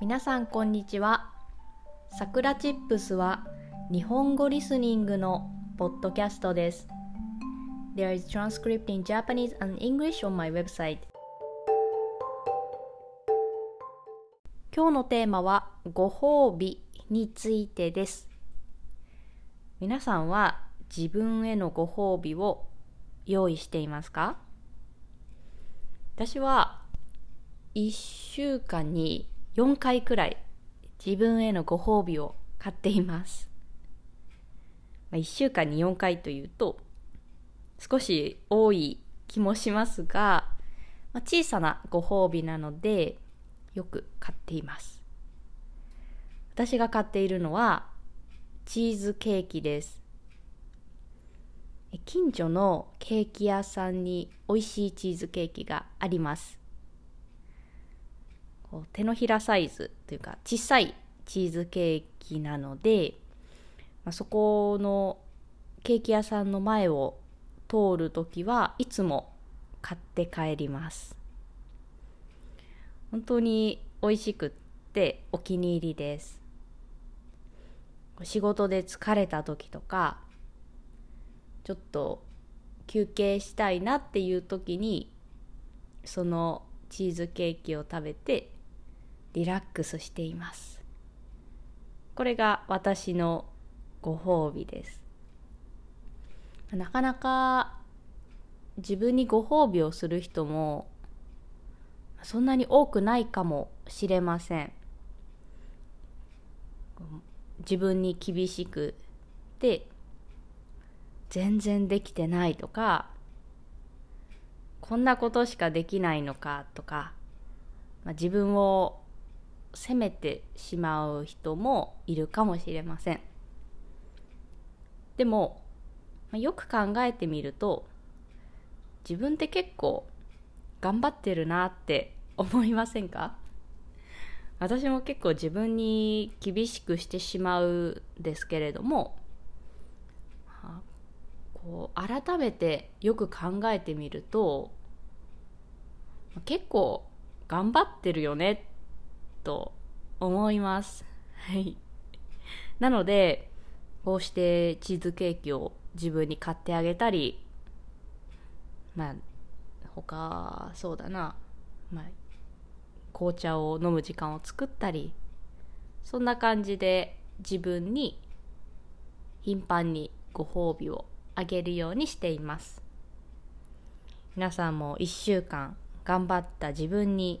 皆さんこんにちは。さくらチップスは日本語リスニングのポッドキャストです。There is transcript in Japanese and English on my website. 今日のテーマはご褒美についてです。皆さんは自分へのご褒美を用意していますか？私は1週間に4回くらい自分へのご褒美を買っています。まあ、1週間に4回というと少し多い気もしますが、まあ、小さなご褒美なのでよく買っています。私が買っているのはチーズケーキです。近所のケーキ屋さんに美味しいチーズケーキがあります。手のひらサイズというか小さいチーズケーキなので、まあ、そこのケーキ屋さんの前を通るときはいつも買って帰ります。本当に美味しくってお気に入りです。仕事で疲れた時とかちょっと休憩したいなっていう時にそのチーズケーキを食べてリラックスしています。これが私のご褒美です。なかなか自分にご褒美をする人もそんなに多くないかもしれません。自分に厳しくて全然できてないとかこんなことしかできないのかとか、まあ、自分を責めてしまう人もいるかもしれません。でも、まあ、よく考えてみると自分って結構頑張ってるなって思いませんか？私も結構自分に厳しくしてしまうんですけれどもこう改めてよく考えてみると結構頑張ってるよねと思います。はい。なので、こうしてチーズケーキを自分に買ってあげたり、まあ、他、そうだな、まあ、紅茶を飲む時間を作ったり、そんな感じで自分に頻繁にご褒美をあげるようにしています皆さんも1週間頑張った自分に